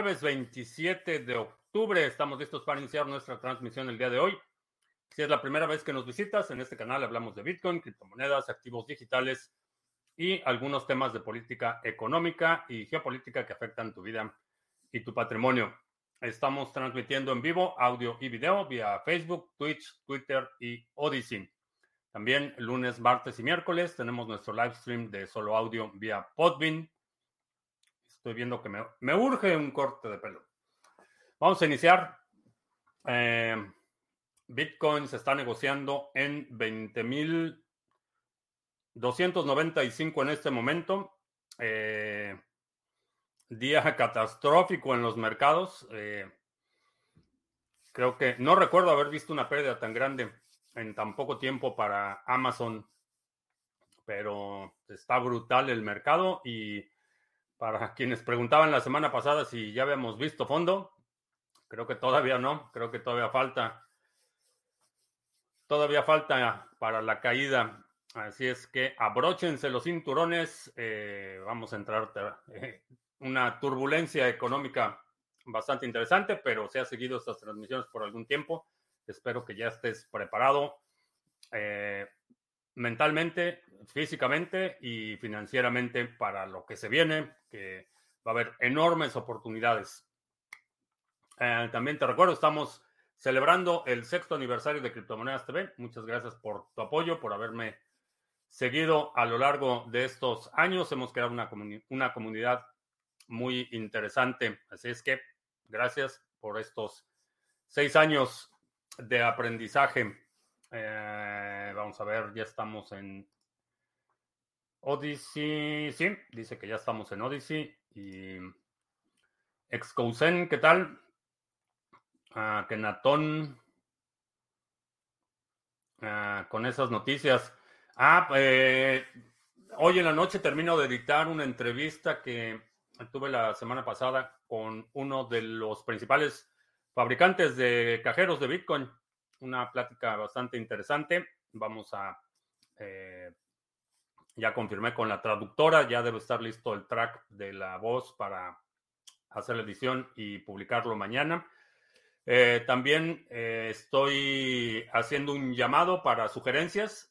jueves 27 de octubre. Estamos listos para iniciar nuestra transmisión el día de hoy. Si es la primera vez que nos visitas, en este canal hablamos de Bitcoin, criptomonedas, activos digitales y algunos temas de política económica y geopolítica que afectan tu vida y tu patrimonio. Estamos transmitiendo en vivo audio y video vía Facebook, Twitch, Twitter y Odyssey. También lunes, martes y miércoles tenemos nuestro live stream de solo audio vía Podbean Estoy viendo que me, urge un corte de pelo. Vamos a iniciar. Eh, Bitcoin se está negociando en 20.295 en este momento. Eh, día catastrófico en los mercados. Eh, creo que no recuerdo haber visto una pérdida tan grande en tan poco tiempo para Amazon, pero está brutal el mercado y para quienes preguntaban la semana pasada si ya habíamos visto fondo, creo que todavía no, creo que todavía falta. Todavía falta para la caída. Así es que abróchense los cinturones. Eh, vamos a entrar en eh, una turbulencia económica bastante interesante, pero se ha seguido estas transmisiones por algún tiempo. Espero que ya estés preparado. Eh, mentalmente, físicamente y financieramente para lo que se viene, que va a haber enormes oportunidades. Eh, también te recuerdo, estamos celebrando el sexto aniversario de Criptomonedas TV. Muchas gracias por tu apoyo, por haberme seguido a lo largo de estos años. Hemos creado una, una comunidad muy interesante. Así es que gracias por estos seis años de aprendizaje. Eh, vamos a ver, ya estamos en Odyssey. Sí, dice que ya estamos en Odyssey. Y Excousen, ¿qué tal? Uh, Kenatón. Ah, con esas noticias. Ah, eh, hoy en la noche termino de editar una entrevista que tuve la semana pasada con uno de los principales fabricantes de cajeros de Bitcoin una plática bastante interesante. Vamos a, eh, ya confirmé con la traductora, ya debe estar listo el track de la voz para hacer la edición y publicarlo mañana. Eh, también eh, estoy haciendo un llamado para sugerencias.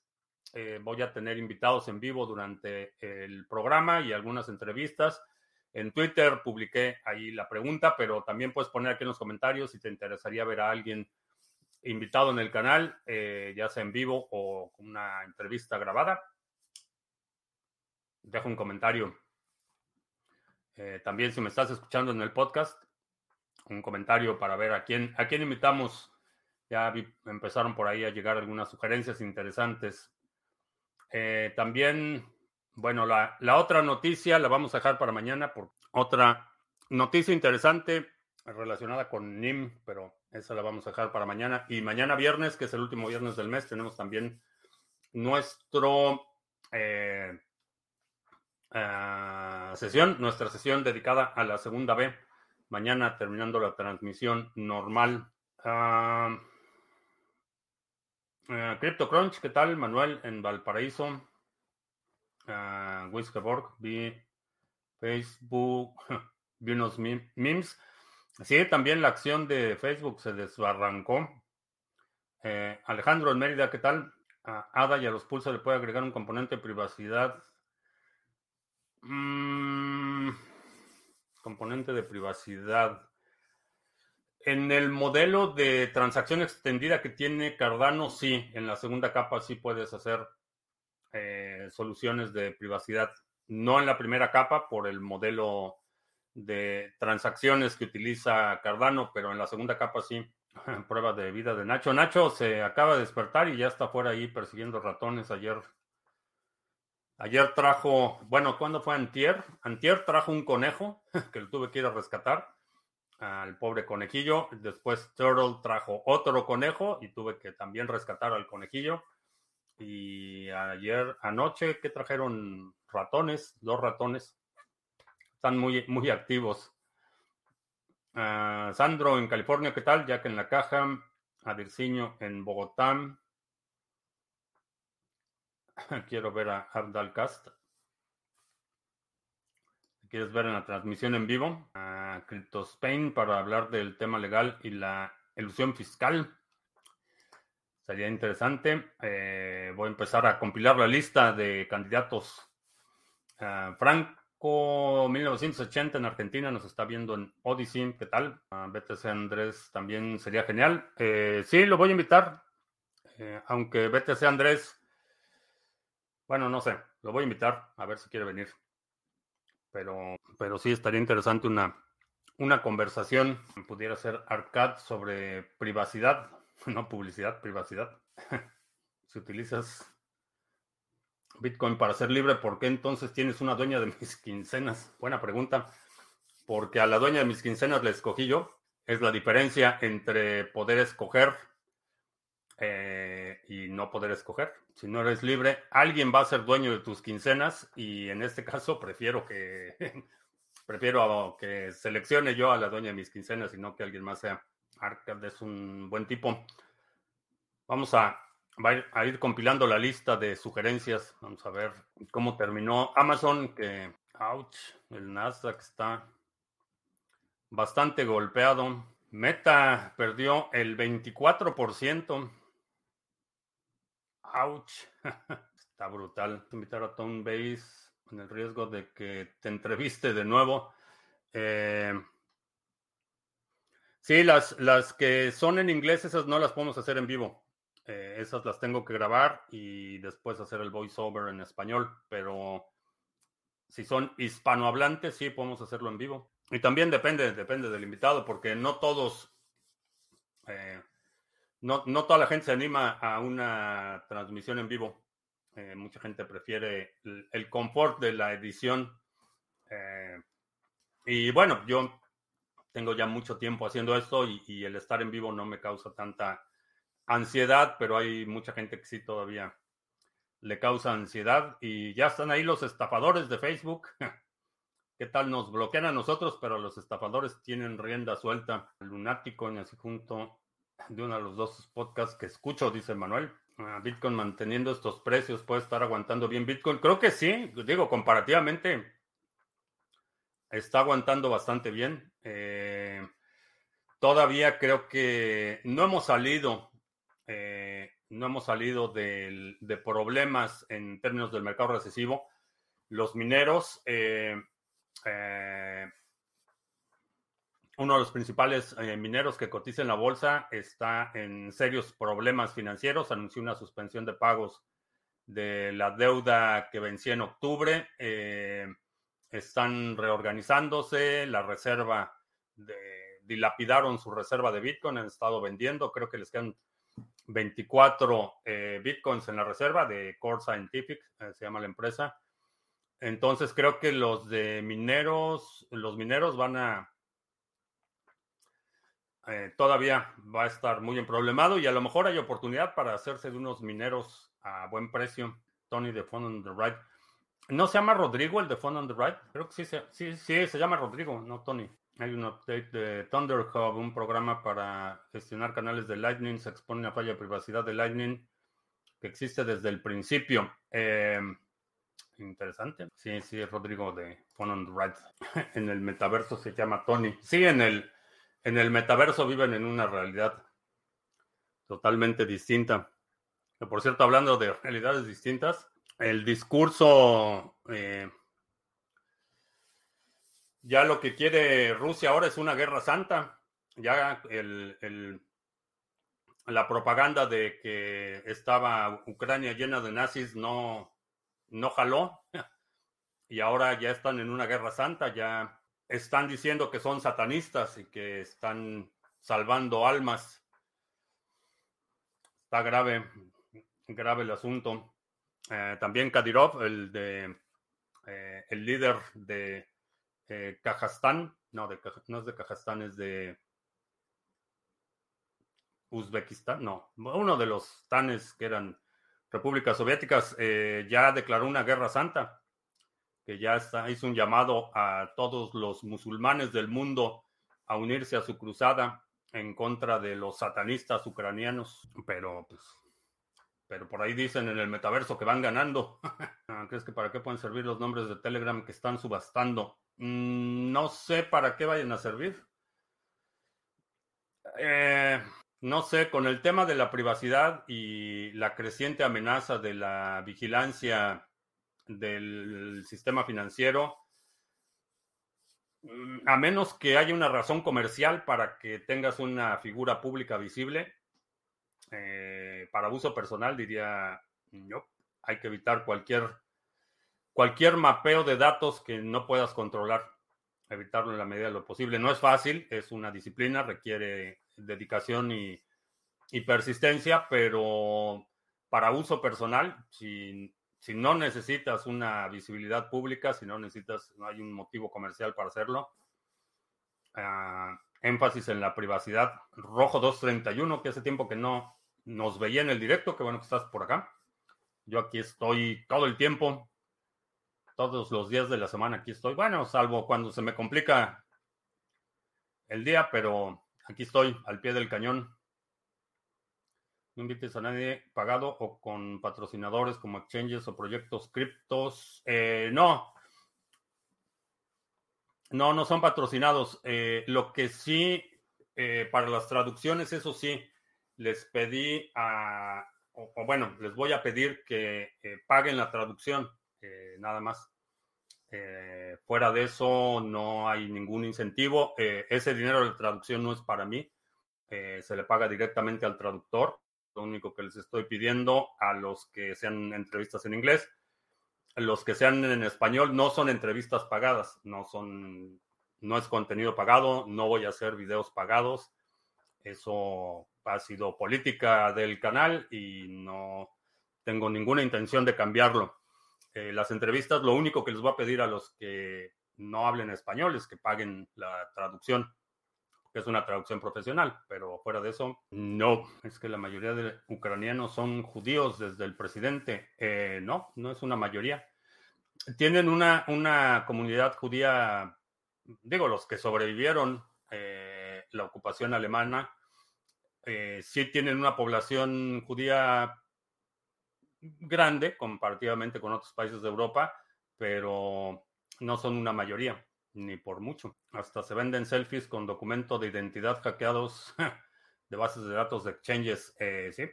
voy a tener invitados en vivo durante el programa y algunas entrevistas. En Twitter publiqué ahí la pregunta, pero también puedes poner aquí en los comentarios si te interesaría ver a alguien invitado en el canal, eh, ya sea en vivo o con una entrevista grabada. Dejo un comentario. Eh, también si me estás escuchando en el podcast, un comentario para ver a quién, a quién invitamos. Ya empezaron por ahí a llegar algunas sugerencias interesantes. Eh, también, bueno, la, la, otra noticia la vamos a dejar para mañana por otra noticia interesante relacionada con NIM, pero esa la vamos a dejar para mañana. Y mañana viernes, que es el último viernes del mes, tenemos también nuestro eh, eh, sesión, nuestra sesión dedicada a la segunda B. Mañana terminando la transmisión normal. Uh, CryptoCrunch, ¿qué tal? Manuel en Valparaíso. Uh, Wiskeborg, vi Facebook, vi unos memes. Sí, también la acción de Facebook se desbarrancó. Eh, Alejandro en Mérida, ¿qué tal? A ADA y a los pulsos le puede agregar un componente de privacidad. Mm, componente de privacidad. En el modelo de transacción extendida que tiene Cardano, sí, en la segunda capa sí puedes hacer eh, soluciones de privacidad. No en la primera capa por el modelo de transacciones que utiliza Cardano, pero en la segunda capa sí. Prueba de vida de Nacho. Nacho se acaba de despertar y ya está fuera ahí persiguiendo ratones. Ayer, ayer trajo, bueno, ¿cuándo fue Antier? Antier trajo un conejo que lo tuve que ir a rescatar al pobre conejillo. Después Turtle trajo otro conejo y tuve que también rescatar al conejillo. Y ayer anoche, que trajeron? Ratones, dos ratones. Están muy, muy activos. Ah, Sandro en California, ¿qué tal? Jack en la caja. Adirciño en Bogotá. Quiero ver a Abdalcast. quieres ver en la transmisión en vivo, a Crypto Spain para hablar del tema legal y la ilusión fiscal. Sería interesante. Eh, voy a empezar a compilar la lista de candidatos. Uh, Franco 1980 en Argentina nos está viendo en Odyssey. ¿Qué tal? Uh, BTC Andrés también sería genial. Eh, sí, lo voy a invitar. Eh, aunque BTC Andrés, bueno, no sé, lo voy a invitar a ver si quiere venir. Pero, pero sí estaría interesante una, una conversación. Pudiera ser Arcad sobre privacidad, no publicidad, privacidad. si utilizas Bitcoin para ser libre, ¿por qué entonces tienes una dueña de mis quincenas? Buena pregunta. Porque a la dueña de mis quincenas le escogí yo. Es la diferencia entre poder escoger eh, y no poder escoger. Si no eres libre, alguien va a ser dueño de tus quincenas y en este caso prefiero que prefiero que seleccione yo a la dueña de mis quincenas y no que alguien más sea. Arcad es un buen tipo. Vamos a, a, ir, compilando la lista de sugerencias. Vamos a ver cómo terminó Amazon, que, ouch, el Nasdaq está bastante golpeado. Meta perdió el 24%. Ouch. Está brutal. Invitar a Tom Base con el riesgo de que te entreviste de nuevo. Eh, sí, las, las que son en inglés, esas no las podemos hacer en vivo. Eh, esas las tengo que grabar y después hacer el voiceover en español. Pero si son hispanohablantes, sí podemos hacerlo en vivo. Y también depende, depende del invitado, porque no todos eh, no, no toda la gente se anima a una transmisión en vivo. Eh, mucha gente prefiere el, confort de la edición. Y bueno, yo tengo ya mucho tiempo haciendo esto y, el estar en vivo no me causa tanta ansiedad, pero hay mucha gente que sí todavía le causa ansiedad y ya están ahí los estafadores de Facebook. ¿Qué tal? Nos bloquean a nosotros, pero los estafadores tienen rienda suelta. Lunático, así junto de uno de los dos podcasts que escucho, dice Manuel. Ah, Bitcoin manteniendo estos precios puede estar aguantando bien Bitcoin. Creo que sí, digo, comparativamente está aguantando bastante bien. Eh, todavía creo que no hemos salido, eh, no hemos salido de, problemas en términos del mercado recesivo. Los mineros eh, uno de los principales eh, mineros que cotiza en la bolsa está en serios problemas financieros. Anunció una suspensión de pagos de la deuda que vencía en octubre. Eh, están reorganizándose. La reserva dilapidaron su reserva de Bitcoin. Han estado vendiendo. Creo que les quedan 24 eh, Bitcoins en la reserva de Core Scientific, se llama la empresa. Entonces creo que los de mineros, los mineros van a eh, todavía va a estar muy problemado y a lo mejor hay oportunidad para hacerse de unos mineros a buen precio. Tony de Fund on the Right. ¿No se llama Rodrigo el de Fund on the Right? Creo que sí, sí, sí, se llama Rodrigo, no Tony. Hay un update de Thunder Hub, un programa para gestionar canales de Lightning. Se expone una falla de privacidad de Lightning que existe desde el principio. Eh, interesante. Sí, sí, es Rodrigo de Fun on Right. en el metaverso se llama Tony. Sí, en el en el metaverso viven en una realidad totalmente distinta. por cierto, hablando de realidades distintas, el discurso, eh, ya lo que quiere Rusia ahora es una guerra santa. Ya la propaganda de que estaba Ucrania llena de nazis no, no jaló. Y ahora ya están en una guerra santa, ya están diciendo que son satanistas y que están salvando almas. Está grave, grave el asunto. Eh, también Kadyrov, el de eh, el líder de eh, no, de, no es de Kazajstán, es de Uzbekistán, no, uno de los tanes que eran repúblicas soviéticas, ya declaró una guerra santa que ya está, hizo un llamado a todos los musulmanes del mundo a unirse a su cruzada en contra de los satanistas ucranianos. Pero pues pero por ahí dicen en el metaverso que van ganando. Ah, ¿Crees que para qué pueden servir los nombres de Telegram que están subastando? Mm, no sé para qué vayan a servir. Eh, no sé, con el tema de la privacidad y la creciente amenaza de la vigilancia del sistema financiero, mm, a menos que haya una razón comercial para que tengas una figura pública visible, eh, para uso personal diría, no, hay que evitar cualquier, cualquier mapeo de datos que no puedas controlar, evitarlo en la medida de lo posible. No es fácil, es una disciplina, requiere dedicación y, persistencia, pero para uso personal, si, si, no necesitas una visibilidad pública, si no necesitas, no hay un motivo comercial para hacerlo, ah, énfasis en la privacidad. Rojo 231, que hace tiempo que no nos veía en el directo, que bueno que estás por acá. Yo aquí estoy todo el tiempo, todos los días de la semana aquí estoy. Bueno, salvo cuando se me complica el día, pero Aquí estoy, al pie del cañón. No invites a nadie pagado o con patrocinadores como exchanges o proyectos criptos. Eh, no. No, no son patrocinados. Eh, lo que sí, eh, para las traducciones, eso sí, les pedí a, o, bueno, les voy a pedir que paguen la traducción, nada más. Eh, fuera de eso, no hay ningún incentivo. Eh, ese dinero de traducción no es para mí. Eh, se le paga directamente al traductor. Lo único que les estoy pidiendo a los que sean entrevistas en inglés, los que sean en español, no son entrevistas pagadas, no son, no es contenido pagado, no voy a hacer videos pagados. Eso ha sido política del canal y no tengo ninguna intención de cambiarlo. Eh, las entrevistas, lo único que les voy a pedir a los que no hablen español es que paguen la traducción, que es una traducción profesional, pero fuera de eso, no. Es que la mayoría de ucranianos son judíos desde el presidente. Eh, no, no es una mayoría. Tienen una, una comunidad judía, digo, los que sobrevivieron eh, la ocupación alemana, sí tienen una población judía grande comparativamente con otros países de Europa, pero no son una mayoría, ni por mucho. Hasta se venden selfies con documento de identidad hackeados de bases de datos de exchanges. Eh, sí.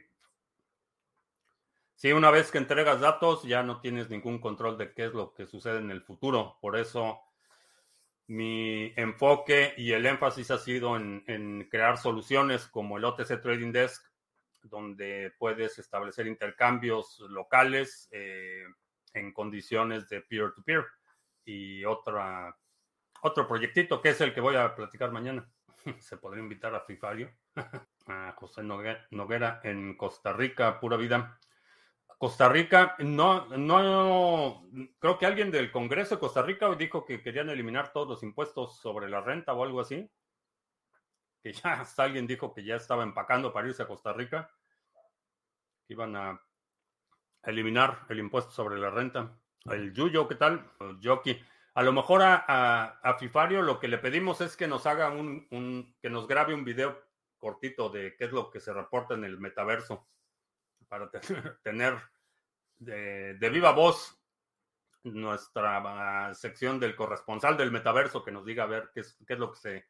Sí, una vez que entregas datos ya no tienes ningún control de qué es lo que sucede en el futuro. Por eso mi enfoque y el énfasis ha sido en, en crear soluciones como el OTC Trading Desk donde puedes establecer intercambios locales eh, en condiciones de peer-to-peer. Y otra, otro proyectito que es el que voy a platicar mañana. Se podría invitar a Fifario, a José Noguera en Costa Rica, pura vida. Costa Rica, no, no, creo que alguien del Congreso de Costa Rica dijo que querían eliminar todos los impuestos sobre la renta o algo así que ya hasta alguien dijo que ya estaba empacando para irse a Costa Rica, iban a eliminar el impuesto sobre la renta. El Yuyo, ¿qué tal? Jockey. A lo mejor a, a, Fifario lo que le pedimos es que nos haga un, un, que nos grabe un video cortito de qué es lo que se reporta en el metaverso para tener de, de viva voz nuestra sección del corresponsal del metaverso que nos diga a ver qué es, qué es lo que se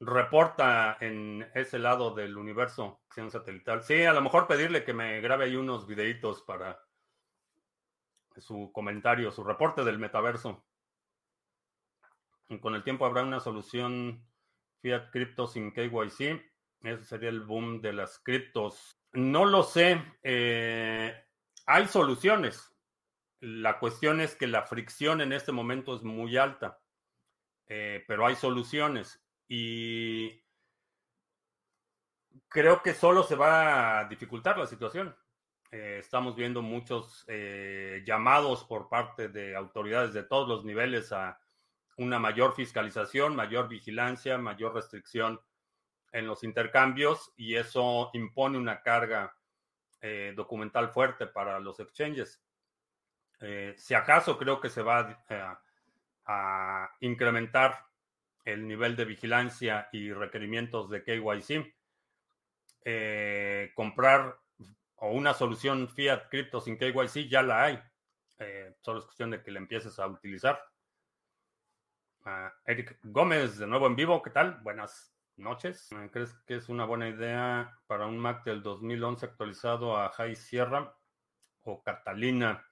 reporta en ese lado del universo satelital. Sí, a lo mejor pedirle que me grabe ahí unos videitos para su comentario, su reporte del metaverso. Y con el tiempo habrá una solución fiat cripto sin KYC. Ese sería el boom de las criptos. No lo sé. Eh, hay soluciones. La cuestión es que la fricción en este momento es muy alta. Eh, pero hay soluciones y creo que solo se va a dificultar la situación. Eh, estamos viendo muchos eh, llamados por parte de autoridades de todos los niveles a una mayor fiscalización, mayor vigilancia, mayor restricción en los intercambios y eso impone una carga eh, documental fuerte para los exchanges. si acaso creo que se va a incrementar el nivel de vigilancia y requerimientos de KYC. Eh, comprar o una solución fiat cripto sin KYC, ya la hay. Eh, solo es cuestión de que la empieces a utilizar. Ah, Eric Gómez, de nuevo en vivo, ¿qué tal? Buenas noches. Ah, ¿Crees que es una buena idea para un Mac del 2011 actualizado a High Sierra o Catalina?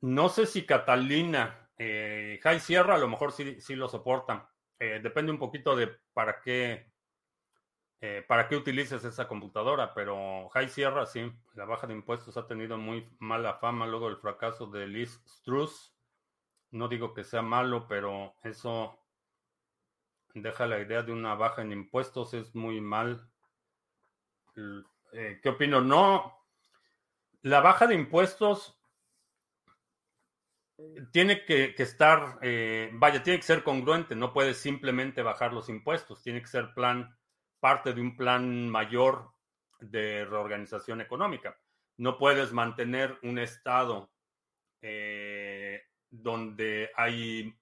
No sé si Catalina, eh, High Sierra a lo mejor sí, sí lo soporta. Eh, depende un poquito de para qué eh, para qué utilices esa computadora, pero High Sierra sí, la baja de impuestos ha tenido muy mala fama luego del fracaso de Liz Struss. No digo que sea malo, pero eso deja la idea de una baja en impuestos, es muy mal. Eh, ¿Qué opino? No, la baja de impuestos tiene que, estar, eh, vaya, tiene que ser congruente, no puedes simplemente bajar los impuestos, tiene que ser plan parte de un plan mayor de reorganización económica. No puedes mantener un Estado eh, donde hay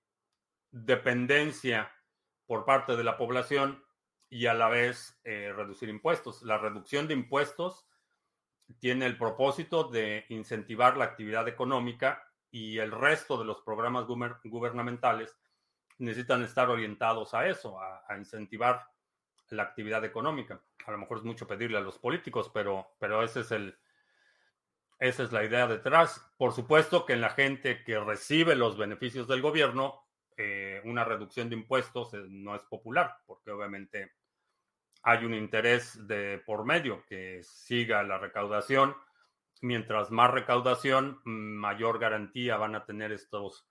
dependencia por parte de la población y a la vez eh, reducir impuestos. La reducción de impuestos tiene el propósito de incentivar la actividad económica y el resto de los programas gubernamentales necesitan estar orientados a eso, a incentivar la actividad económica. A lo mejor es mucho pedirle a los políticos, pero, pero ese es el, esa es la idea detrás. Por supuesto que en la gente que recibe los beneficios del gobierno, eh, una reducción de impuestos eh, no es popular, porque obviamente hay un interés de por medio que siga la recaudación. Mientras más recaudación, mayor garantía van a tener estos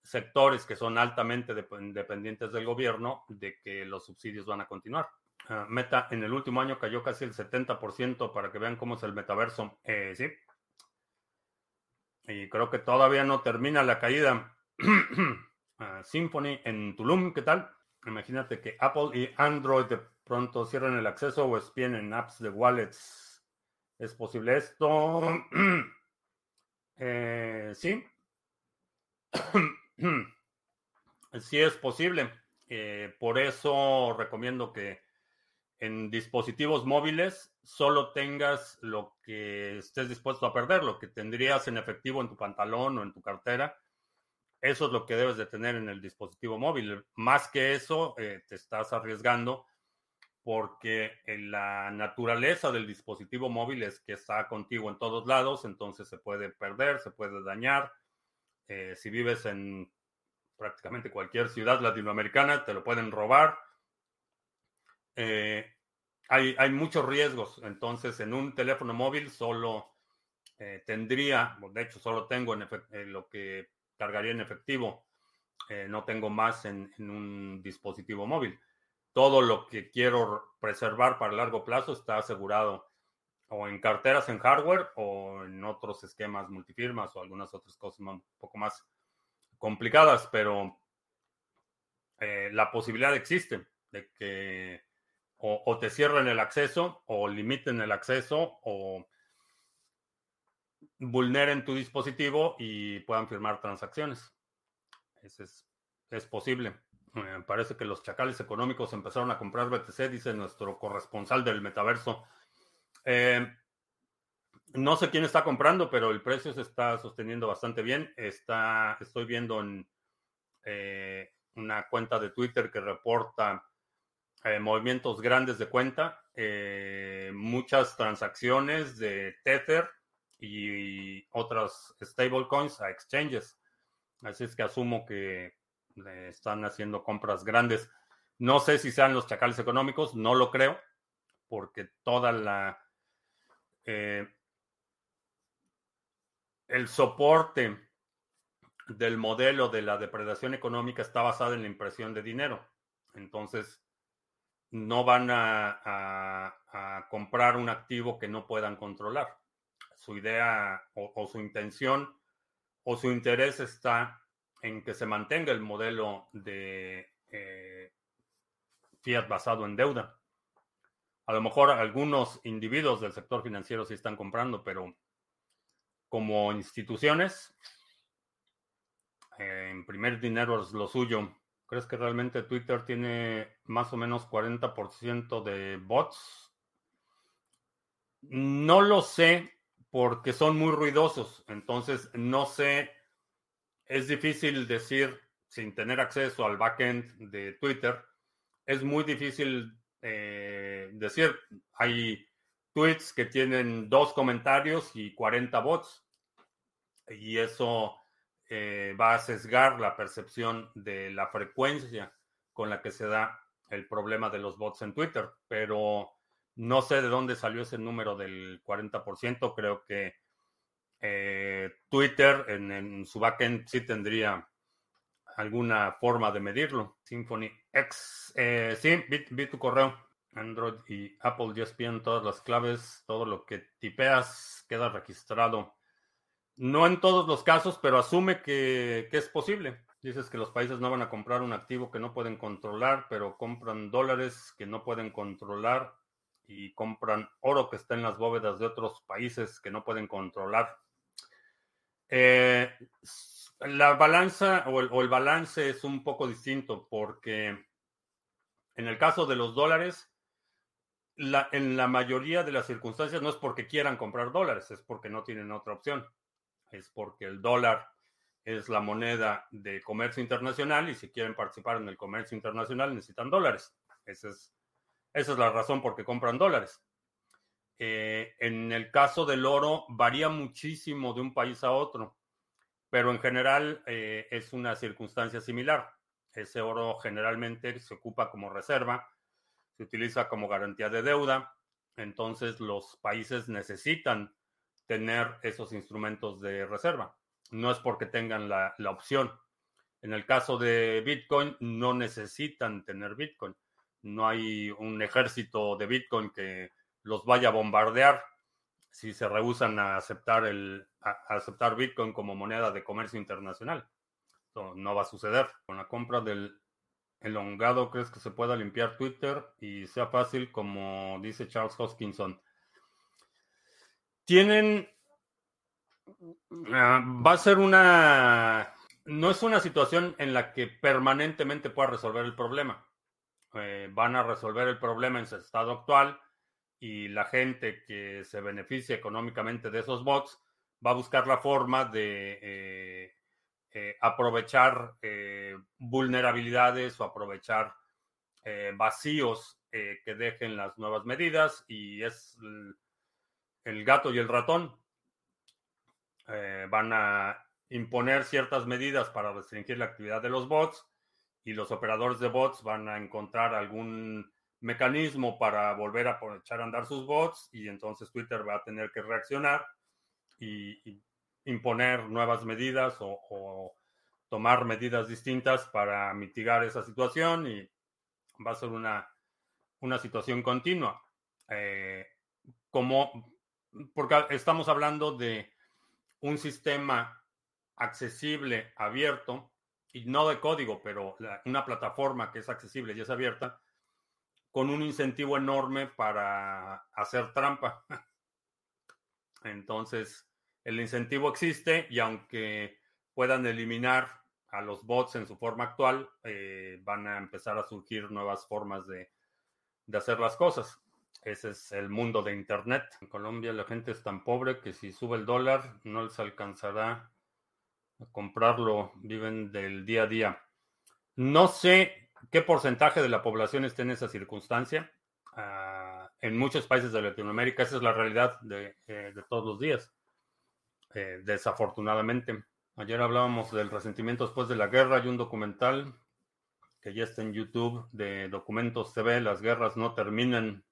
sectores que son altamente dependientes del gobierno de que los subsidios van a continuar. Ah, meta en el último año cayó casi el 70% para que vean cómo es el metaverso. Eh, sí. Y creo que todavía no termina la caída. Ah, Symphony en Tulum, ¿qué tal? Imagínate que Apple y Android de pronto cierran el acceso o espien en apps de wallets. ¿Es posible esto? eh, sí. Sí es posible. Eh, por eso recomiendo que en dispositivos móviles solo tengas lo que estés dispuesto a perder, lo que tendrías en efectivo en tu pantalón o en tu cartera. Eso es lo que debes de tener en el dispositivo móvil. Más que eso, eh, te estás arriesgando porque la naturaleza del dispositivo móvil es que está contigo en todos lados, entonces se puede perder, se puede dañar. Eh, si vives en prácticamente cualquier ciudad latinoamericana, te lo pueden robar. Eh, hay, hay, muchos riesgos, entonces en un teléfono móvil solo eh, tendría, de hecho solo tengo en eh, lo que cargaría en efectivo, no tengo más en, en, un dispositivo móvil. Todo lo que quiero preservar para largo plazo está asegurado o en carteras en hardware o en otros esquemas multifirmas o algunas otras cosas un poco más complicadas, pero eh, la posibilidad existe de que o, te cierren el acceso o limiten el acceso o vulneren tu dispositivo y puedan firmar transacciones. es, es posible. Eh, parece que los chacales económicos empezaron a comprar BTC, dice nuestro corresponsal del metaverso. Eh, no sé quién está comprando, pero el precio se está sosteniendo bastante bien. Está, estoy viendo en eh, una cuenta de Twitter que reporta movimientos grandes de cuenta, muchas transacciones de Tether y otras stablecoins a exchanges. Así es que asumo que están haciendo compras grandes. No sé si sean los chacales económicos, no lo creo, porque toda la el soporte del modelo de la depredación económica está basado en la impresión de dinero. Entonces, no van a, comprar un activo que no puedan controlar. Su idea o, su intención o su interés está en que se mantenga el modelo de eh, fiat basado en deuda. A lo mejor algunos individuos del sector financiero sí están comprando, pero como instituciones, eh, imprimir dinero es lo suyo. ¿Crees que realmente Twitter tiene más o menos 40% de bots? No lo sé porque son muy ruidosos, entonces no sé, es difícil decir sin tener acceso al backend de Twitter, es muy difícil eh, decir, hay tweets que tienen dos comentarios y 40 bots, y eso eh, va a sesgar la percepción de la frecuencia con la que se da el problema de los bots en Twitter, pero no sé de dónde salió ese número del 40%. Creo que eh, Twitter en, en, su backend sí tendría alguna forma de medirlo. Symphony X, eh, sí, vi, tu correo. Android y Apple ya espían todas las claves, todo lo que tipeas queda registrado. No en todos los casos, pero asume que es posible. Dices que los países no van a comprar un activo que no pueden controlar, pero compran dólares que no pueden controlar y compran oro que está en las bóvedas de otros países que no pueden controlar. Eh, la balanza o el, balance es un poco distinto porque en el caso de los dólares, en la mayoría de las circunstancias no es porque quieran comprar dólares, es porque no tienen otra opción. Es porque el dólar es la moneda de comercio internacional y si quieren participar en el comercio internacional necesitan dólares. Esa es, esa es la razón por qué compran dólares. Eh, en el caso del oro varía muchísimo de un país a otro, pero en general eh, es una circunstancia similar. Ese oro generalmente se ocupa como reserva, se utiliza como garantía de deuda, entonces los países necesitan tener esos instrumentos de reserva no es porque tengan la, opción. En el caso de Bitcoin, no necesitan tener Bitcoin. No hay un ejército de Bitcoin que los vaya a bombardear si se rehusan a aceptar, el, aceptar Bitcoin como moneda de comercio internacional. no va a suceder. Con la compra del elongado, ¿crees que se pueda limpiar Twitter y sea fácil como dice Charles Hoskinson? Tienen Ah, va a ser una... No es una situación en la que permanentemente pueda resolver el problema. Eh, van a resolver el problema en su estado actual y la gente que se beneficia económicamente de esos bots va a buscar la forma de eh, eh, aprovechar vulnerabilidades o aprovechar vacíos que dejen las nuevas medidas y es el gato y el ratón. Eh, van a imponer ciertas medidas para restringir la actividad de los bots y los operadores de bots van a encontrar algún mecanismo para volver a echar a andar sus bots y entonces Twitter va a tener que reaccionar y, imponer nuevas medidas o, tomar medidas distintas para mitigar esa situación y va a ser una, una situación continua. Eh, como, porque estamos hablando de un sistema accesible, abierto, y no de código, pero una plataforma que es accesible y es abierta, con un incentivo enorme para hacer trampa. Entonces, el incentivo existe y aunque puedan eliminar a los bots en su forma actual, eh, van a empezar a surgir nuevas formas de, de hacer las cosas. Ese es el mundo de Internet. En Colombia la gente es tan pobre que si sube el dólar no les alcanzará a comprarlo. Viven del día a día. No sé qué porcentaje de la población está en esa circunstancia. Ah, en muchos países de Latinoamérica esa es la realidad de, eh, todos los días. Eh, desafortunadamente. Ayer hablábamos del resentimiento después de la guerra. Hay un documental que ya está en YouTube de Documentos TV. Las guerras no terminan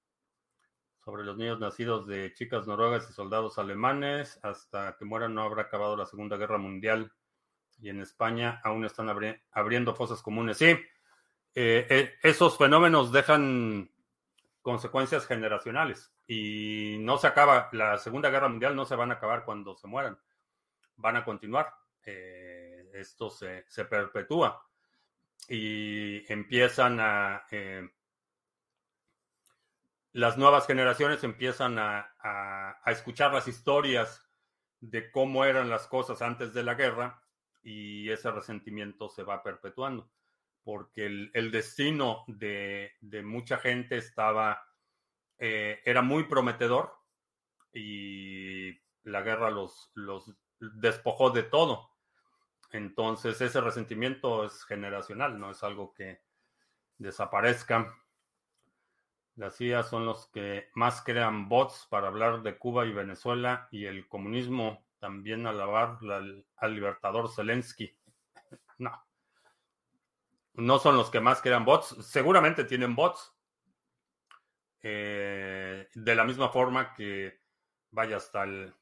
sobre los niños nacidos de chicas noruegas y soldados alemanes. Hasta que mueran no habrá acabado la Segunda Guerra Mundial. Y en España aún están abriendo fosas comunes. Sí, eh, eh, esos fenómenos dejan consecuencias generacionales y no se acaba, la Segunda Guerra Mundial no se van a acabar cuando se mueran, van a continuar. Eh, esto se, se, perpetúa y empiezan a las nuevas generaciones empiezan a, escuchar las historias de cómo eran las cosas antes de la guerra y ese resentimiento se va perpetuando, porque el, destino de, mucha gente estaba, eh, era muy prometedor y la guerra los, los despojó de todo. Entonces ese resentimiento es generacional, no es algo que desaparezca. Las CIA son los que más crean bots para hablar de Cuba y Venezuela y el comunismo, también alabar al libertador Zelensky. No. No son los que más crean bots. Seguramente tienen bots. Eh, de la misma forma que vaya hasta el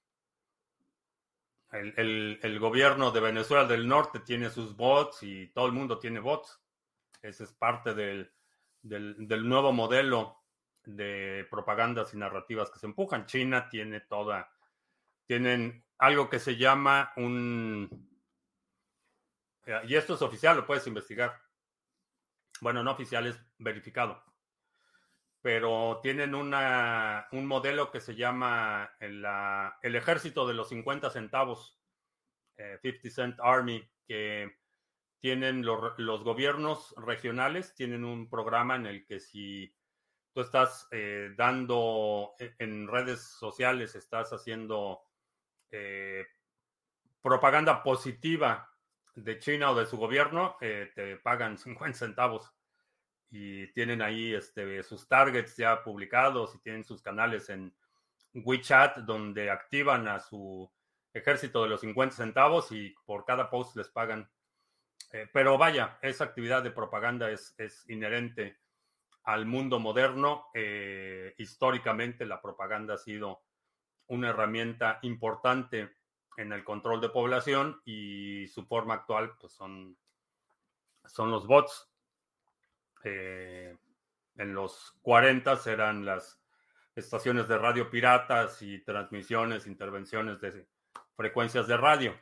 el, gobierno de Venezuela del Norte tiene sus bots y todo el mundo tiene bots. Ese es parte del, nuevo modelo de propagandas y narrativas que se empujan. China tiene toda, tienen algo que se llama un, y esto es oficial, lo puedes investigar. Bueno, no oficial, es verificado. Pero tienen una, un modelo que se llama el, el ejército de los 50 centavos, 50 eh, Cent Army, que tienen los, los, gobiernos regionales, tienen un programa en el que si tú estás eh, dando e, en redes sociales, estás haciendo eh, propaganda positiva de China o de su gobierno, te pagan 50 centavos y tienen ahí este, sus targets ya publicados y tienen sus canales en WeChat donde activan a su ejército de los 50 centavos y por cada post les pagan. Eh, pero vaya, esa actividad de propaganda es, es inherente al mundo moderno. Eh, históricamente la propaganda ha sido una herramienta importante en el control de población y su forma actual pues son, son los bots. Eh, en los 40 eran las estaciones de radio piratas y transmisiones, intervenciones de frecuencias de radio.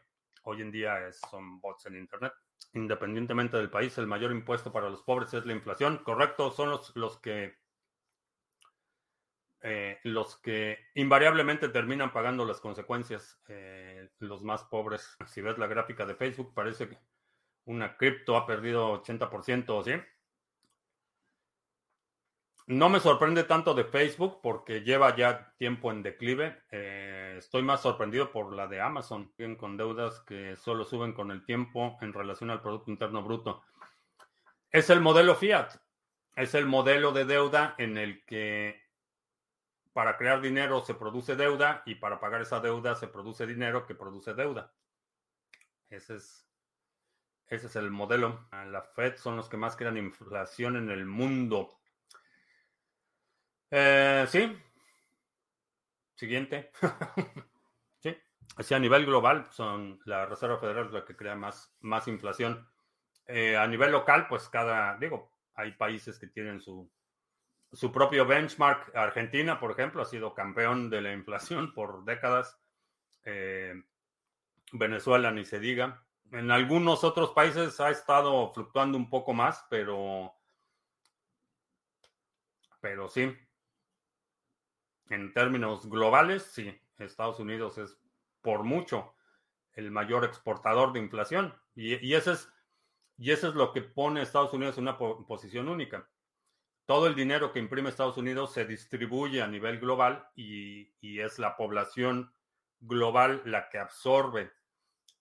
Hoy en día son bots en Internet. Independientemente del país, el mayor impuesto para los pobres es la inflación. Correcto, son los, los que eh, los que invariablemente terminan pagando las consecuencias, eh, los más pobres. Si ves la gráfica de Facebook, parece que una cripto ha perdido 80%, ¿sí? No me sorprende tanto de Facebook porque lleva ya tiempo en declive. Eh, estoy más sorprendido por la de Amazon, con deudas que solo suben con el tiempo en relación al Producto Interno Bruto. Es el modelo fiat. Es el modelo de deuda en el que para crear dinero se produce deuda y para pagar esa deuda se produce dinero que produce deuda. Ese es, ese es el modelo. La Fed son los que más crean inflación en el mundo eh, sí. Siguiente. sí. Así a nivel global, son la Reserva Federal la que crea más, más inflación. Eh, a nivel local, pues cada, digo, hay países que tienen su, su propio benchmark. Argentina, por ejemplo, ha sido campeón de la inflación por décadas. Eh, Venezuela, ni se diga. En algunos otros países ha estado fluctuando un poco más, pero, pero sí, en términos globales, sí, Estados Unidos es por mucho el mayor exportador de inflación. Y, ese es, y eso es lo que pone a Estados Unidos en una posición única. Todo el dinero que imprime Estados Unidos se distribuye a nivel global y, es la población global la que absorbe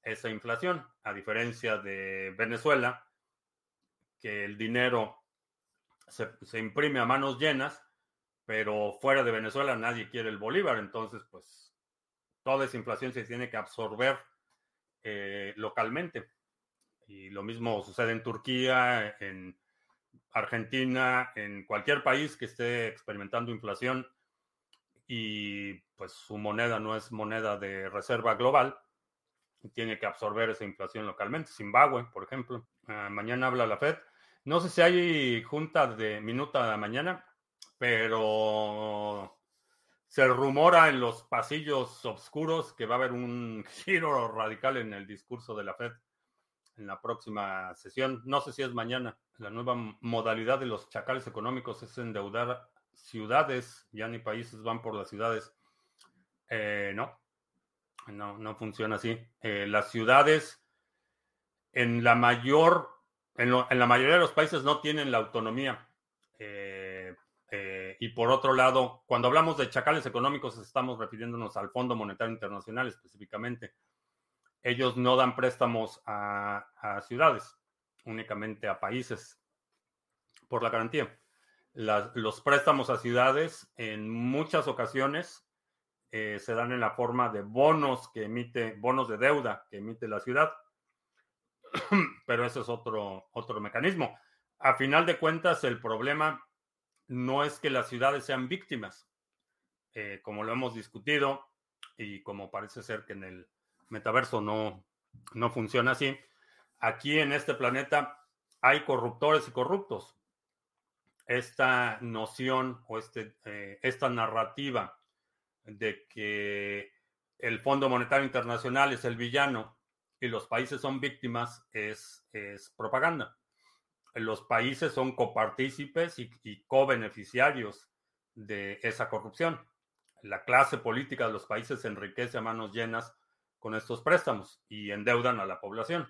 esa inflación, a diferencia de Venezuela, que el dinero se, se imprime a manos llenas pero fuera de Venezuela nadie quiere el bolívar, entonces pues toda esa inflación se tiene que absorber eh, localmente. Y lo mismo sucede en Turquía, en Argentina, en cualquier país que esté experimentando inflación y pues su moneda no es moneda de reserva global, tiene que absorber esa inflación localmente. Zimbabue, por ejemplo. Ah, mañana habla la Fed. No sé si hay junta de minuta de mañana pero se rumora en los pasillos oscuros que va a haber un giro radical en el discurso de la Fed en la próxima sesión. No sé si es mañana. La nueva modalidad de los chacales económicos es endeudar ciudades, ya ni países van por las ciudades. Eh, no, no, no funciona así. Eh, las ciudades en la mayor, en, en, la mayoría de los países no tienen la autonomía. Eh, eh, y por otro lado, cuando hablamos de chacales económicos, estamos refiriéndonos al Fondo Monetario Internacional específicamente. Ellos no dan préstamos a, ciudades, únicamente a países, por la garantía. los préstamos a ciudades en muchas ocasiones eh, se dan en la forma de bonos que emite, bonos de deuda que emite la ciudad. Pero ese es otro, otro mecanismo. A final de cuentas, el problema no es que las ciudades sean víctimas, eh, como lo hemos discutido y como parece ser que en el metaverso no, no funciona así. Aquí en este planeta hay corruptores y corruptos. Esta noción o este, eh, esta narrativa de que el Fondo Monetario Internacional es el villano y los países son víctimas es, es propaganda los países son copartícipes y, y co-beneficiarios de esa corrupción. La clase política de los países se enriquece a manos llenas con estos préstamos y endeudan a la población.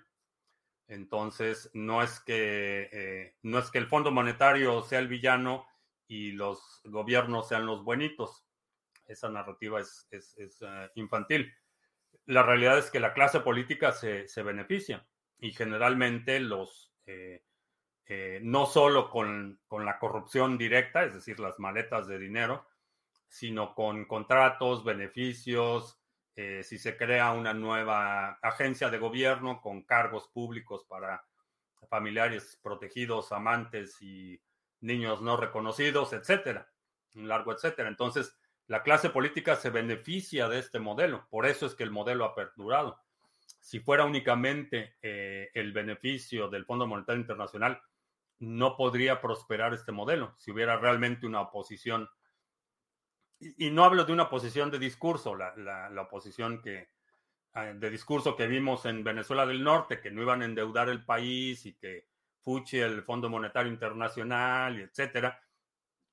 Entonces, no es que, eh, no es que el Fondo Monetario sea el villano y los gobiernos sean los buenitos. Esa narrativa es, eh, infantil. La realidad es que la clase política se, beneficia y generalmente los, eh, no solo con, la corrupción directa, es decir, las maletas de dinero, sino con contratos, beneficios, eh, si se crea una nueva agencia de gobierno con cargos públicos para familiares protegidos, amantes y niños no reconocidos, etcétera, un largo etcétera. Entonces, la clase política se beneficia de este modelo, por eso es que el modelo ha perdurado. Si fuera únicamente eh, el beneficio del Fondo Monetario Internacional, no podría prosperar este modelo si hubiera realmente una oposición. Y, no hablo de una oposición de discurso, la, la, oposición que, ah, de discurso que vimos en Venezuela del Norte, que no iban a endeudar el país y que fuche el Fondo Monetario Internacional, etcétera,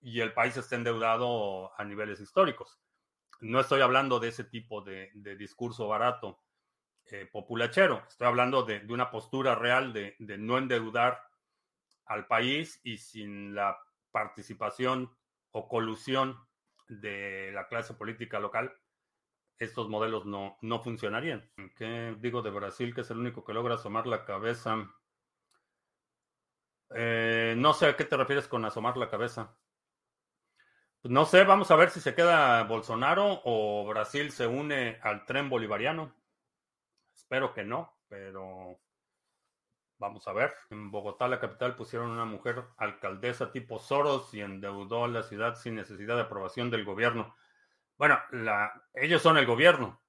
y el país está endeudado a niveles históricos. No estoy hablando de ese tipo de, discurso barato eh, populachero, estoy hablando de, una postura real de, de no endeudar al país y sin la participación o colusión de la clase política local, estos modelos no, no funcionarían. ¿Qué digo de Brasil, que es el único que logra asomar la cabeza? Eh, no sé a qué te refieres con asomar la cabeza. No sé, vamos a ver si se queda Bolsonaro o Brasil se une al tren bolivariano. Espero que no, pero Vamos a ver, en Bogotá, la capital, pusieron una mujer alcaldesa tipo Soros y endeudó a la ciudad sin necesidad de aprobación del gobierno. Bueno, ellos son el gobierno.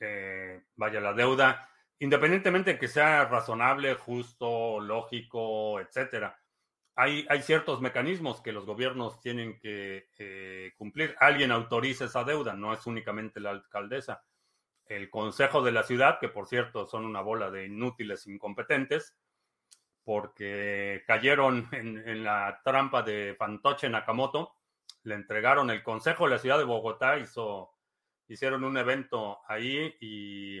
Eh, vaya, la deuda, independientemente de que sea razonable, justo, lógico, etcétera, hay, hay ciertos mecanismos que los gobiernos tienen que eh, cumplir. Alguien autoriza esa deuda, no es únicamente la alcaldesa el Consejo de la Ciudad, que por cierto son una bola de inútiles incompetentes, porque cayeron en, la trampa de Fantoche Nakamoto, le entregaron el Consejo de la Ciudad de Bogotá, hizo, hicieron un evento ahí y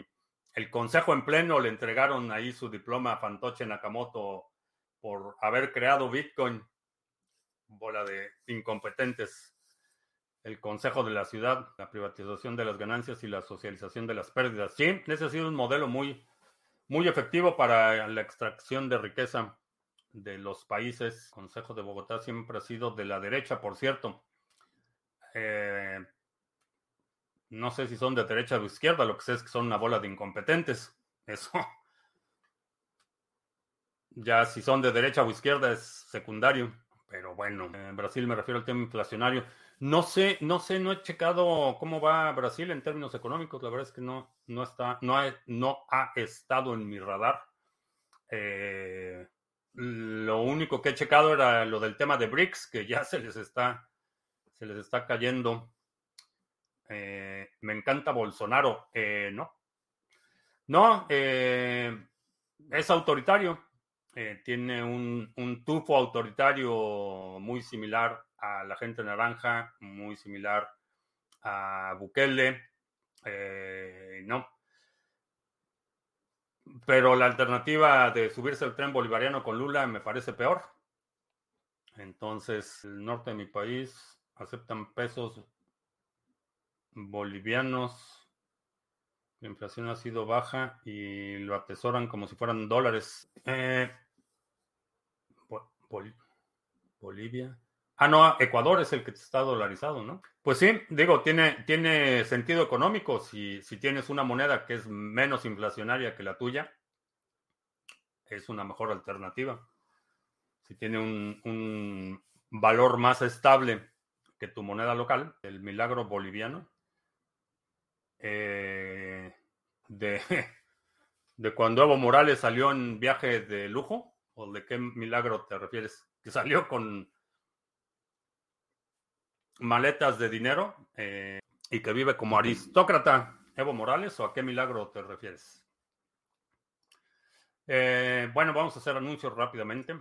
el Consejo en pleno le entregaron ahí su diploma a Fantoche Nakamoto por haber creado Bitcoin, bola de incompetentes el Consejo de la Ciudad, la privatización de las ganancias y la socialización de las pérdidas. Sí, ese ha sido un modelo muy, muy efectivo para la extracción de riqueza de los países. El Consejo de Bogotá siempre ha sido de la derecha, por cierto. Eh, no sé si son de derecha o de izquierda, lo que sé es que son una bola de incompetentes. Eso. Ya si son de derecha o izquierda es secundario. Pero bueno, en Brasil me refiero al tema inflacionario. No sé, no sé, no he checado cómo va Brasil en términos económicos. La verdad es que no, no está, no ha, no ha estado en mi radar. Eh, lo único que he checado era lo del tema de BRICS, que ya se les está, se les está cayendo. Eh, me encanta Bolsonaro. Eh, no. No, es autoritario. tiene un, un tufo autoritario muy similar a la gente naranja, muy similar a Bukele, eh, no. Pero la alternativa de subirse al tren bolivariano con Lula me parece peor. Entonces, el norte de mi país aceptan pesos bolivianos. La inflación ha sido baja y lo atesoran como si fueran dólares. Eh, Bolivia. Ah, no, Ecuador es el que está dolarizado, ¿no? Pues sí, digo, tiene, tiene sentido económico si, si tienes una moneda que es menos inflacionaria que la tuya, es una mejor alternativa. Si tiene un, un valor más estable que tu moneda local, el milagro boliviano, eh, de, de cuando Evo Morales salió en viaje de lujo, o de qué milagro te refieres, que salió con maletas de dinero eh, y que vive como aristócrata. Evo Morales, ¿o a qué milagro te refieres? Eh, bueno, vamos a hacer anuncios rápidamente.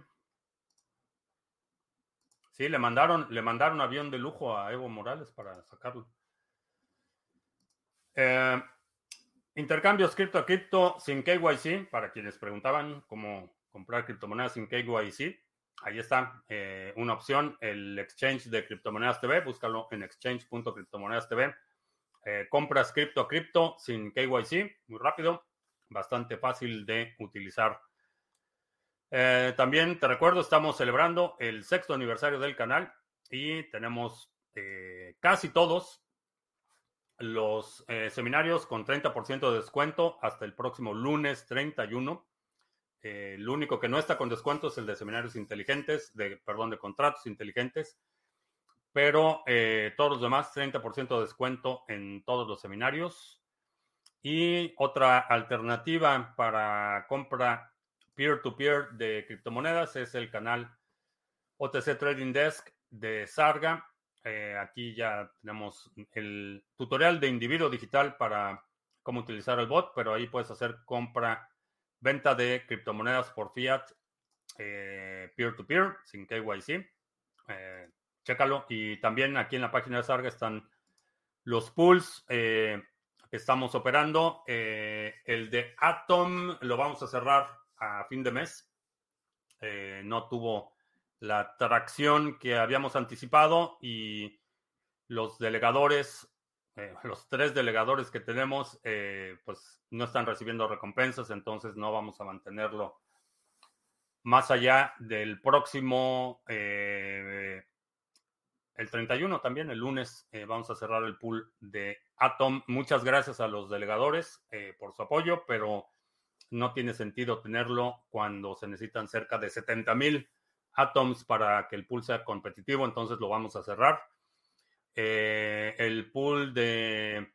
Sí, le mandaron, le mandaron avión de lujo a Evo Morales para sacarlo. Eh, intercambios cripto a cripto sin KYC, para quienes preguntaban cómo comprar criptomonedas sin KYC. Ahí está eh, una opción, el exchange de criptomonedas TV, búscalo en exchange.criptomonedas TV. Eh, compras cripto a cripto sin KYC, muy rápido, bastante fácil de utilizar. Eh, también te recuerdo, estamos celebrando el sexto aniversario del canal y tenemos casi todos los seminarios con 30% de descuento hasta el próximo lunes 31. Eh, el único que no está con descuento es el de seminarios inteligentes, de, perdón, de contratos inteligentes. Pero eh, todos los demás, 30% de descuento en todos los seminarios. Y otra alternativa para compra peer-to-peer de criptomonedas es el canal OTC Trading Desk de Sarga. Eh, aquí ya tenemos el tutorial de individuo digital para cómo utilizar el bot, pero ahí puedes hacer compra Venta de criptomonedas por fiat eh, peer-to-peer, sin KYC. Eh, chécalo. Y también aquí en la página de Sarga están los pools eh, que estamos operando. el de Atom lo vamos a cerrar a fin de mes. no tuvo la tracción que habíamos anticipado y los delegadores eh, los tres delegadores que tenemos, eh, pues no están recibiendo recompensas, entonces no vamos a mantenerlo más allá del próximo, eh, el 31 también, el lunes, vamos a cerrar el pool de Atom. Muchas gracias a los delegadores por su apoyo, pero no tiene sentido tenerlo cuando se necesitan cerca de 70 mil Atoms para que el pool sea competitivo, entonces lo vamos a cerrar. Eh, el pool de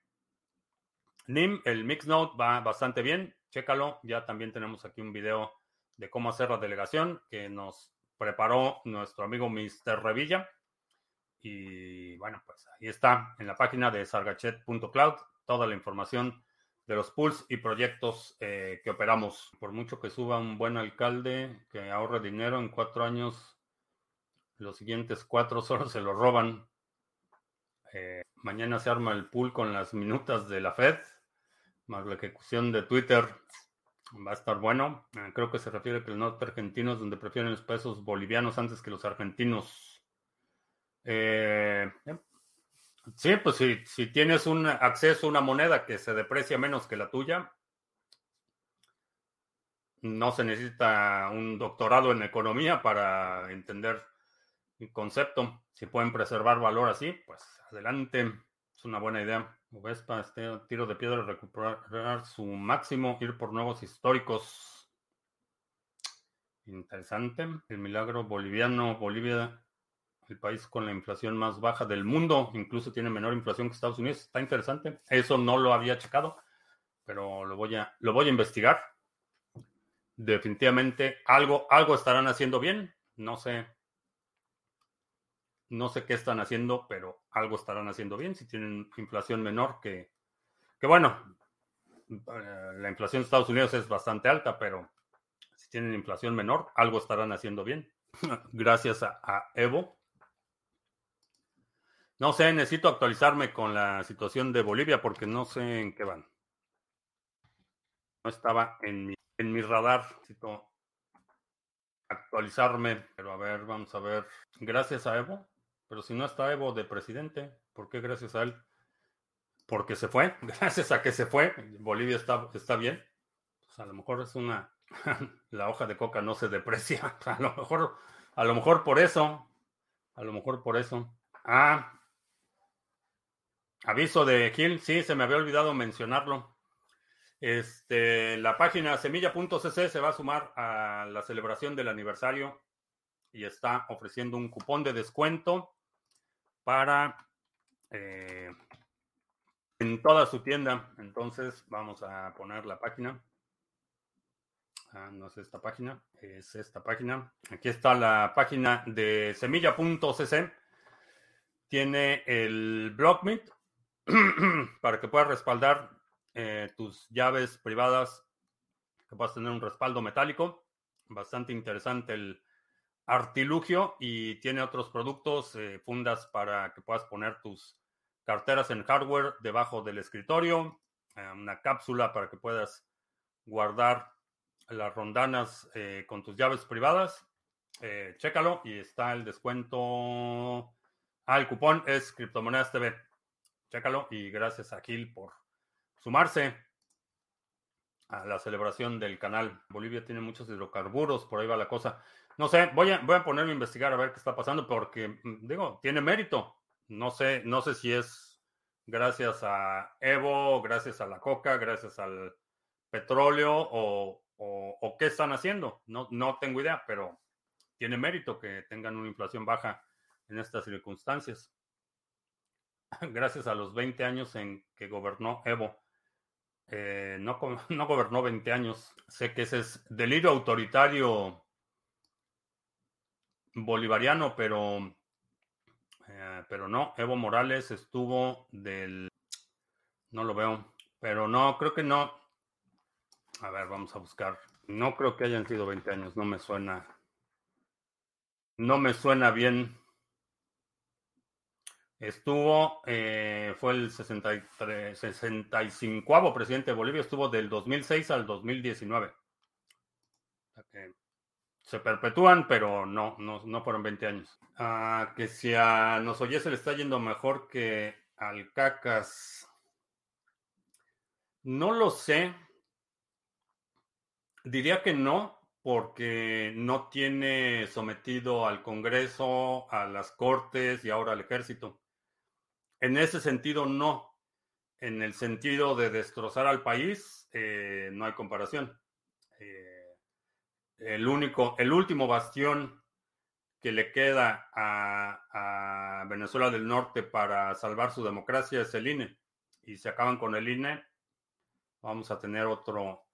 NIM, el Mixnode, va bastante bien. Chécalo. Ya también tenemos aquí un video de cómo hacer la delegación que nos preparó nuestro amigo Mr. Revilla. Y bueno, pues ahí está en la página de sargachet.cloud toda la información de los pools y proyectos eh, que operamos. Por mucho que suba un buen alcalde que ahorre dinero en cuatro años, los siguientes cuatro solo se lo roban. Eh, mañana se arma el pool con las minutas de la Fed, más la ejecución de Twitter. Va a estar bueno. Eh, creo que se refiere que el norte argentino es donde prefieren los pesos bolivianos antes que los argentinos. Eh, sí, pues si, si tienes un acceso a una moneda que se deprecia menos que la tuya, no se necesita un doctorado en economía para entender concepto. Si pueden preservar valor así, pues adelante. Es una buena idea. Vespa, este tiro de piedra, recuperar su máximo, ir por nuevos históricos. Interesante. El milagro boliviano. Bolivia, el país con la inflación más baja del mundo. Incluso tiene menor inflación que Estados Unidos. Está interesante. Eso no lo había checado, pero lo voy a, lo voy a investigar. Definitivamente algo, algo estarán haciendo bien. No sé no sé qué están haciendo, pero algo estarán haciendo bien. Si tienen inflación menor que, que bueno, eh, la inflación de Estados Unidos es bastante alta, pero si tienen inflación menor, algo estarán haciendo bien. Gracias a, Evo. No sé, necesito actualizarme con la situación de Bolivia porque no sé en qué van. No estaba en mi, en mi radar. Necesito actualizarme. Pero a ver, vamos a ver. Gracias a Evo. Pero si no está Evo de presidente, ¿por qué gracias a él? Porque se fue. Gracias a que se fue. Bolivia está, está bien. Pues a lo mejor es una. La hoja de coca no se deprecia. A lo mejor, a lo mejor por eso. A lo mejor por eso. Ah. Aviso de Gil. Sí, se me había olvidado mencionarlo. Este, la página semilla.cc se va a sumar a la celebración del aniversario y está ofreciendo un cupón de descuento para eh, en toda su tienda. Entonces vamos a poner la página. Ah, no es esta página, es esta página. Aquí está la página de semilla.cc. Tiene el BlockMeet para que puedas respaldar eh, tus llaves privadas, que puedas tener un respaldo metálico. Bastante interesante el artilugio y tiene otros productos, eh, fundas para que puedas poner tus carteras en hardware debajo del escritorio, eh, una cápsula para que puedas guardar las rondanas eh, con tus llaves privadas. Chécalo y está el descuento. Ah, el cupón es Criptomonedas TV. Chécalo y gracias a Gil por sumarse a la celebración del canal. Bolivia tiene muchos hidrocarburos, por ahí va la cosa. No sé, voy a, voy a ponerme a investigar a ver qué está pasando porque, mm, digo, tiene mérito. No sé, no sé si es gracias a Evo, gracias a la coca, gracias al petróleo o, o, qué están haciendo. No, no tengo idea, pero tiene mérito que tengan una inflación baja en estas circunstancias. Gracias a los 20 años en que gobernó Evo. Eh, no, no gobernó 20 años. Sé que ese es delirio autoritario bolivariano, pero eh, pero no, Evo Morales estuvo del... No lo veo, pero no, creo que no. A ver, vamos a buscar. No creo que hayan sido 20 años, no me suena. No me suena bien. Estuvo, eh, fue el 63, 65 presidente de Bolivia, estuvo del 2006 al 2019. Se perpetúan, pero no, no, no fueron 20 años. Ah, que si a nos se le está yendo mejor que al Cacas. No lo sé. Diría que no, porque no tiene sometido al Congreso, a las Cortes y ahora al Ejército. En ese sentido, no. En el sentido de destrozar al país, eh, no hay comparación. Eh, el único, el último bastión que le queda a, Venezuela del Norte para salvar su democracia es el INE. Y se acaban con el INE, vamos a tener otro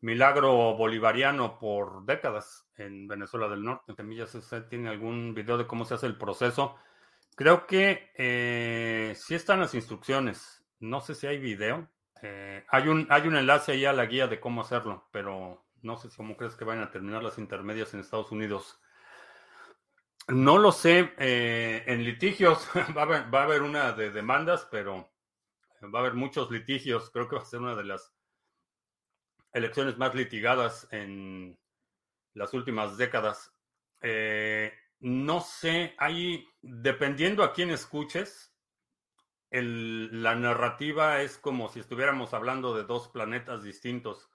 milagro bolivariano por décadas en Venezuela del Norte. Semillas, ¿usted tiene algún video de cómo se hace el proceso? Creo que eh, sí están las instrucciones. No sé si hay video. Eh, hay, un, hay un enlace ahí a la guía de cómo hacerlo, pero no sé cómo crees que van a terminar las intermedias en Estados Unidos. No lo sé. Eh, en litigios va a, haber, una de demandas, pero va a haber muchos litigios. Creo que va a ser una de las elecciones más litigadas en las últimas décadas. Eh, no sé, hay, dependiendo a quién escuches, la narrativa es como si estuviéramos hablando de dos planetas distintos.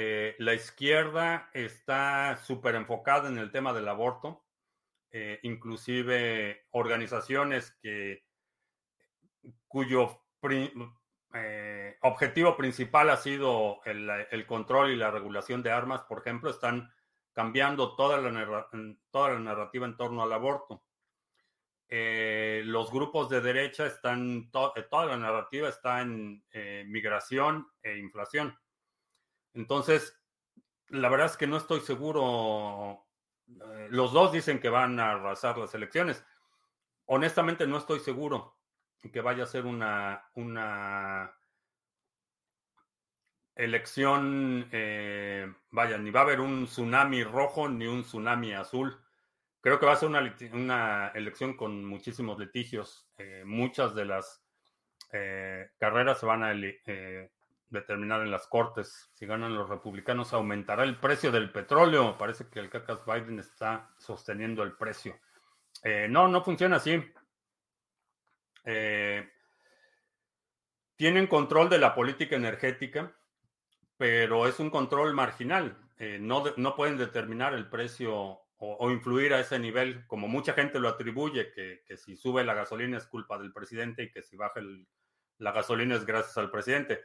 Eh, la izquierda está súper enfocada en el tema del aborto eh, inclusive organizaciones cuyo eh, objetivo principal ha sido el, control y la regulación de armas, por ejemplo, están cambiando toda la, narrativa en torno al aborto. Los grupos de derecha están, toda la narrativa está en migración e inflación. Entonces, la verdad es que no estoy seguro eh, los dos dicen que van a arrasar las elecciones. Honestamente no estoy seguro que vaya a ser una, una elección, eh, vaya, ni va a haber un tsunami rojo ni un tsunami azul. Creo que va a ser una, elección con muchísimos litigios. Eh, muchas de las carreras se van a determinar en las cortes. Si ganan los republicanos, aumentará el precio del petróleo. Parece que el cacas Biden está sosteniendo el precio. Eh, no, no funciona así. Eh, tienen control de la política energética, pero es un control marginal. Eh, no, no, pueden determinar el precio o, influir a ese nivel, como mucha gente lo atribuye, que, que, si sube la gasolina es culpa del presidente y que si baja la gasolina es gracias al presidente.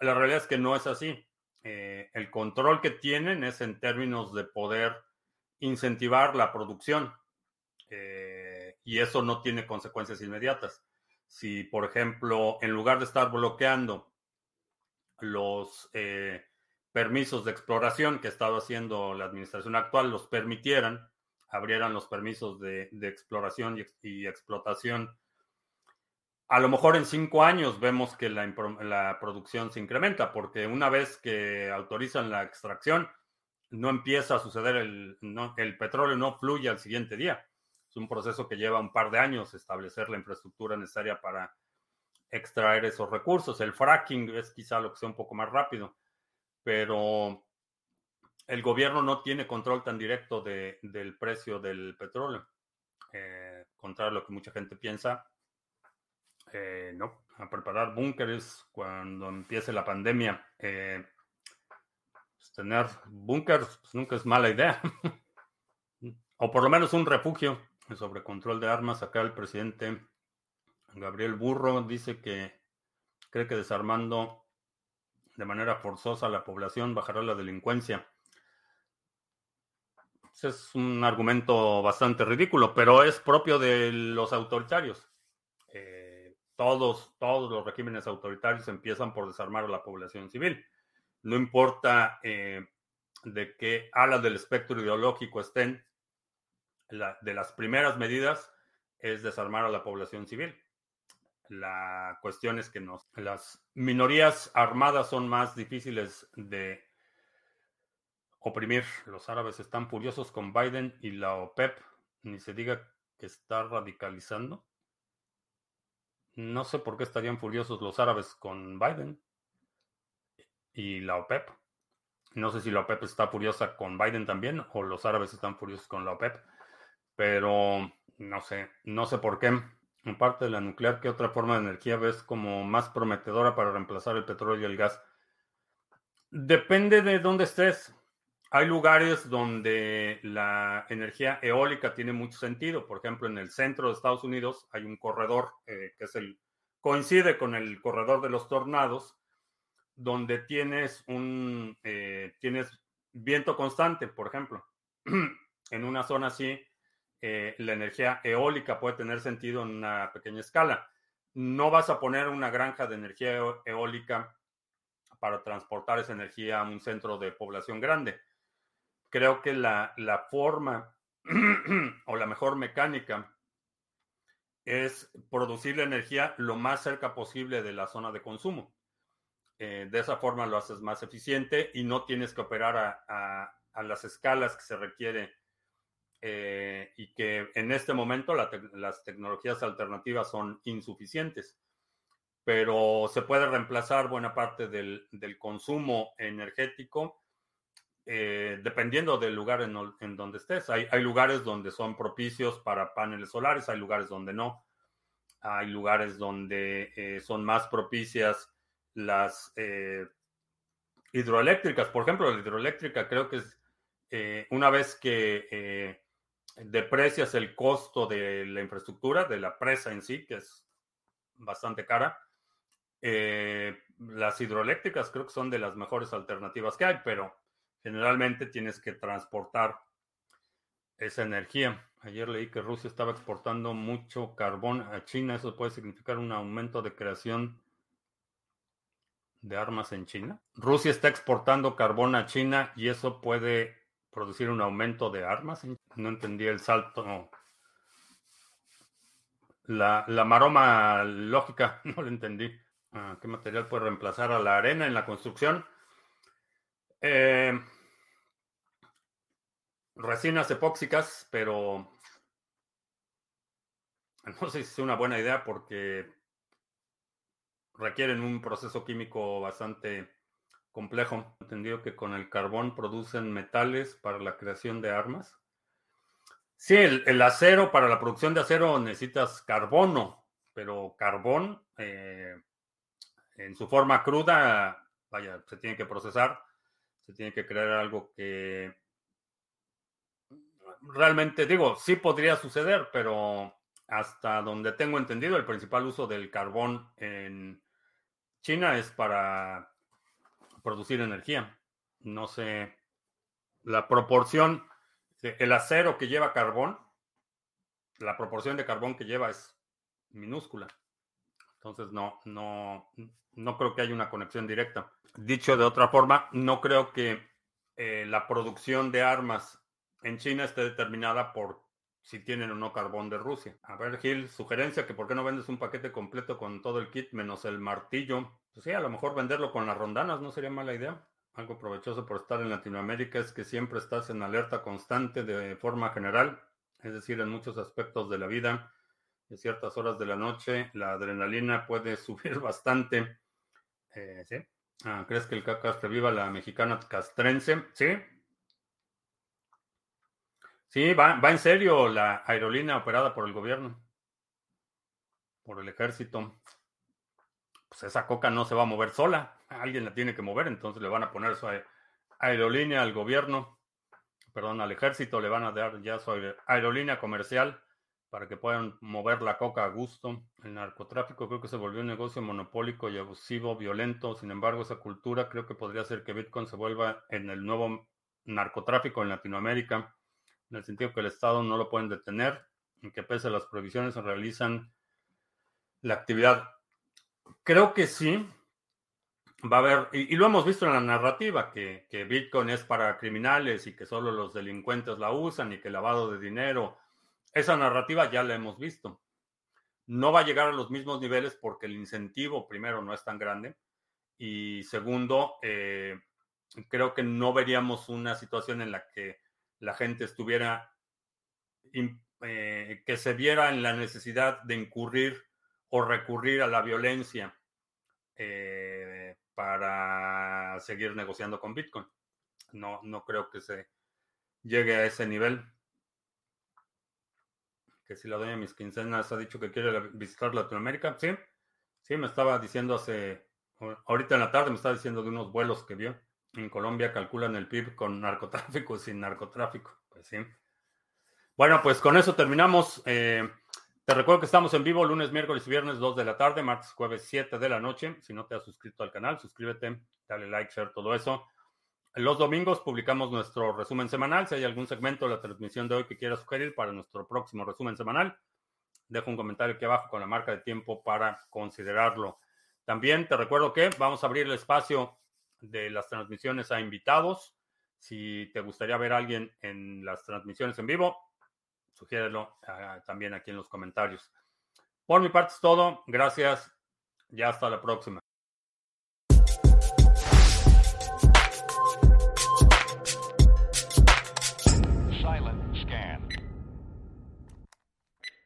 La realidad es que no es así. Eh, el control que tienen es en términos de poder incentivar la producción eh, y eso no tiene consecuencias inmediatas. Si, por ejemplo, en lugar de estar bloqueando los eh, permisos de exploración que ha estado haciendo la administración actual, los permitieran, abrieran los permisos de, exploración y explotación a lo mejor en cinco años vemos que la, producción se incrementa, porque una vez que autorizan la extracción, no empieza a suceder el, el petróleo, no fluye al siguiente día. Es un proceso que lleva un par de años establecer la infraestructura necesaria para extraer esos recursos. El fracking es quizá lo que sea un poco más rápido, pero el gobierno no tiene control tan directo del precio del petróleo. Eh, contrario a lo que mucha gente piensa, eh, no, a preparar búnkeres cuando empiece la pandemia. Eh, pues, tener búnkeres pues, nunca es mala idea. o por lo menos un refugio sobre control de armas. Acá el presidente Gabriel Burro dice que cree que desarmando de manera forzosa a la población bajará la delincuencia. Ese es un argumento bastante ridículo, pero es propio de los autoritarios. Todos, todos los regímenes autoritarios empiezan por desarmar a la población civil. No importa eh, de qué ala del espectro ideológico estén, de las primeras medidas es desarmar a la población civil. La cuestión es que nos, las minorías armadas son más difíciles de oprimir. Los árabes están furiosos con Biden y la OPEP, ni se diga que está radicalizando. No sé por qué estarían furiosos los árabes con Biden y la OPEP. No sé si la OPEP está furiosa con Biden también o los árabes están furiosos con la OPEP, pero no sé, no sé por qué. En parte de la nuclear, ¿qué otra forma de energía ves como más prometedora para reemplazar el petróleo y el gas? Depende de dónde estés. Hay lugares donde la energía eólica tiene mucho sentido. Por ejemplo, en el centro de Estados Unidos hay un corredor eh, que es el coincide con el corredor de los tornados, donde tienes un eh, viento constante, por ejemplo. en una zona así, eh, la energía eólica puede tener sentido en una pequeña escala. No vas a poner una granja de energía eólica para transportar esa energía a un centro de población grande creo que la, forma o la mejor mecánica es producir la energía lo más cerca posible de la zona de consumo. Eh, de esa forma lo haces más eficiente y no tienes que operar a, las escalas que se requiere eh, y que en este momento las tecnologías alternativas son insuficientes. Pero se puede reemplazar buena parte del, del consumo energético eh, dependiendo del lugar en, donde estés. Hay, lugares donde son propicios para paneles solares, hay lugares donde no. Hay lugares donde eh, son más propicias las eh, hidroeléctricas. Por ejemplo, la hidroeléctrica creo que es una vez que deprecias el costo de la infraestructura, de la presa en sí, que es bastante cara. las hidroeléctricas creo que son de las mejores alternativas que hay, pero generalmente tienes que transportar esa energía. Ayer leí que Rusia estaba exportando mucho carbón a China. ¿Eso puede significar un aumento de creación de armas en China? Rusia está exportando carbón a China y eso puede producir un aumento de armas. No entendí el salto. La, la maroma lógica, no lo entendí. Ah, ¿Qué material puede reemplazar a la arena en la construcción? Eh, resinas epóxicas, pero no sé si es una buena idea porque requieren un proceso químico bastante complejo. Entendido que con el carbón producen metales para la creación de armas. Sí, el, acero, para la producción de acero necesitas carbono, pero carbón eh, en su forma cruda, vaya, se tiene que procesar, se tiene que crear algo que realmente digo, sí podría suceder, pero hasta donde tengo entendido, el principal uso del carbón en China es para producir energía. No sé, la proporción, el acero que lleva carbón, la proporción de carbón que lleva es minúscula. Entonces no, no, no creo que haya una conexión directa. Dicho de otra forma, no creo que eh, la producción de armas en China esté determinada por si tienen o no carbón de Rusia. A ver, Gil, sugerencia que por qué no vendes un paquete completo con todo el kit menos el martillo. Pues sí, a lo mejor venderlo con las rondanas no sería mala idea. Algo provechoso por estar en Latinoamérica es que siempre estás en alerta constante de forma general, es decir, en muchos aspectos de la vida. En ciertas horas de la noche la adrenalina puede subir bastante. Eh. Ah, ¿Crees que el cacas reviva la mexicana castrense? Sí, Sí, va, va en serio la aerolínea operada por el gobierno, por el ejército. Pues esa coca no se va a mover sola, alguien la tiene que mover, entonces le van a poner su aerolínea al gobierno, perdón, al ejército, le van a dar ya su aerolínea comercial para que puedan mover la coca a gusto. El narcotráfico creo que se volvió un negocio monopólico y abusivo, violento. Sin embargo, esa cultura creo que podría hacer que Bitcoin se vuelva en el nuevo narcotráfico en Latinoamérica en el sentido que el Estado no lo pueden detener y que pese a las prohibiciones se realizan la actividad. Creo que sí. Va a haber, y, lo hemos visto en la narrativa, que, que, Bitcoin es para criminales y que solo los delincuentes la usan y que lavado de dinero. Esa narrativa ya la hemos visto. No va a llegar a los mismos niveles porque el incentivo, primero, no es tan grande. Y segundo, eh, creo que no veríamos una situación en la que la gente estuviera, eh, que se viera en la necesidad de incurrir o recurrir a la violencia eh, para seguir negociando con Bitcoin. No, no creo que se llegue a ese nivel. Que si la doña mis quincenas ha dicho que quiere visitar Latinoamérica, sí, sí, me estaba diciendo hace, ahorita en la tarde me estaba diciendo de unos vuelos que vio. En Colombia calculan el PIB con narcotráfico y sin narcotráfico. Pues sí. Bueno, pues con eso terminamos. Eh, te recuerdo que estamos en vivo lunes, miércoles y viernes 2 de la tarde, martes, jueves 7 de la noche. Si no te has suscrito al canal, suscríbete, dale like, share, todo eso. Los domingos publicamos nuestro resumen semanal. Si hay algún segmento de la transmisión de hoy que quieras sugerir para nuestro próximo resumen semanal, deja un comentario aquí abajo con la marca de tiempo para considerarlo. También te recuerdo que vamos a abrir el espacio de las transmisiones a invitados. Si te gustaría ver a alguien en las transmisiones en vivo, sugiérelo ah, también aquí en los comentarios. Por mi parte es todo. Gracias. Ya hasta la próxima.